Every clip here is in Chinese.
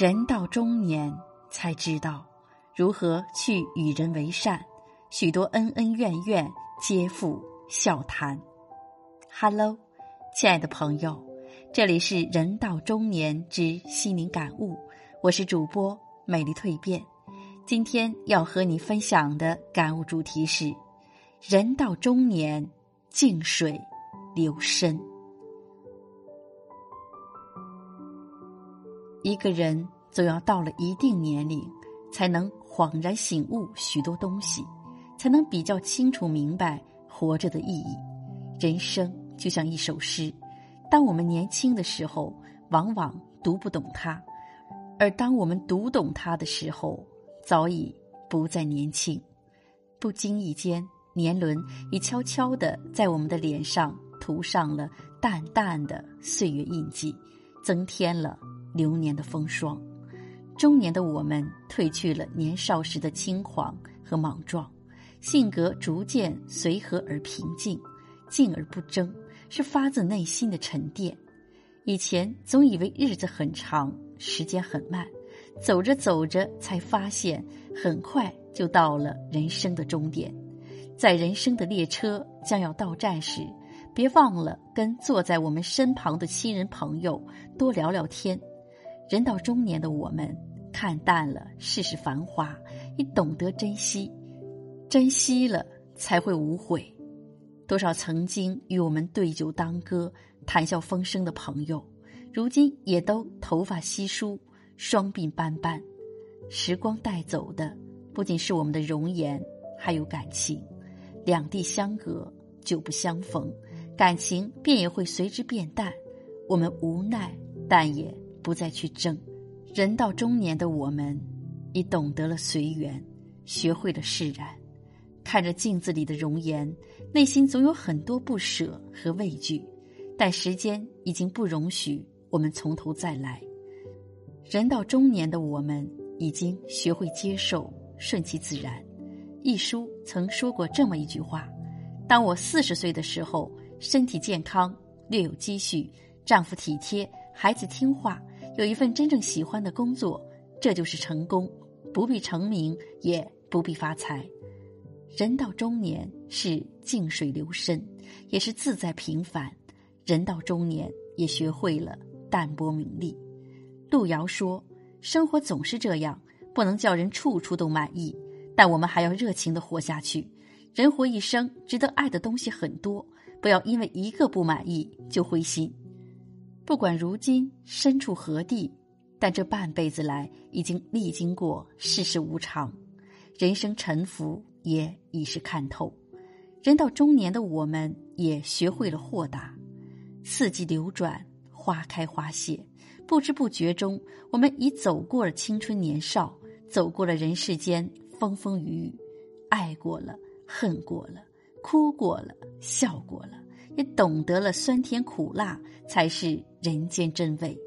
人到中年才知道如何去与人为善，许多恩恩怨怨皆付笑谈。Hello，亲爱的朋友，这里是人到中年之心灵感悟，我是主播美丽蜕变。今天要和你分享的感悟主题是：人到中年，静水流深。一个人总要到了一定年龄，才能恍然醒悟许多东西，才能比较清楚明白活着的意义。人生就像一首诗，当我们年轻的时候，往往读不懂它；而当我们读懂它的时候，早已不再年轻。不经意间，年轮已悄悄地在我们的脸上涂上了淡淡的岁月印记，增添了。流年的风霜，中年的我们褪去了年少时的轻狂和莽撞，性格逐渐随和而平静，静而不争，是发自内心的沉淀。以前总以为日子很长，时间很慢，走着走着才发现，很快就到了人生的终点。在人生的列车将要到站时，别忘了跟坐在我们身旁的亲人朋友多聊聊天。人到中年的我们，看淡了世事繁华，也懂得珍惜，珍惜了才会无悔。多少曾经与我们对酒当歌、谈笑风生的朋友，如今也都头发稀疏、双鬓斑斑。时光带走的不仅是我们的容颜，还有感情。两地相隔，久不相逢，感情便也会随之变淡。我们无奈，但也。不再去争，人到中年的我们，已懂得了随缘，学会了释然。看着镜子里的容颜，内心总有很多不舍和畏惧，但时间已经不容许我们从头再来。人到中年的我们，已经学会接受，顺其自然。一书曾说过这么一句话：当我四十岁的时候，身体健康，略有积蓄，丈夫体贴，孩子听话。有一份真正喜欢的工作，这就是成功，不必成名，也不必发财。人到中年是静水流深，也是自在平凡。人到中年也学会了淡泊名利。路遥说：“生活总是这样，不能叫人处处都满意，但我们还要热情的活下去。人活一生，值得爱的东西很多，不要因为一个不满意就灰心。”不管如今身处何地，但这半辈子来已经历经过世事无常，人生沉浮也已是看透。人到中年的我们，也学会了豁达。四季流转，花开花谢，不知不觉中，我们已走过了青春年少，走过了人世间风风雨雨，爱过了，恨过了，哭过了，笑过了。也懂得了酸甜苦辣才是人间真味。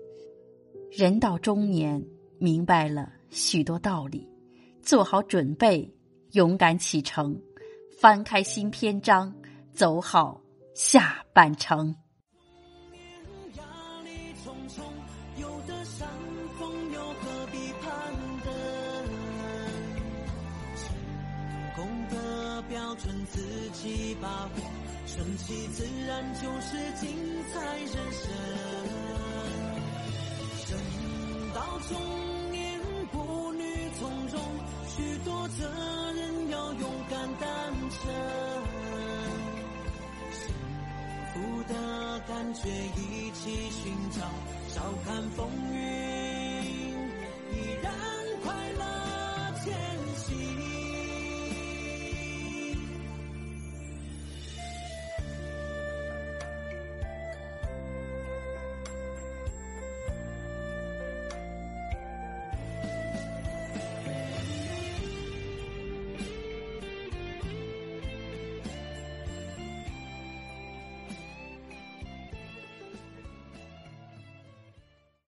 人到中年，明白了许多道理，做好准备，勇敢启程，翻开新篇章，走好下半程。标准自己把握，顺其自然就是精彩人生。人到中年，步履从容，许多责任要勇敢担承。幸福的感觉一起寻找，笑看风雨。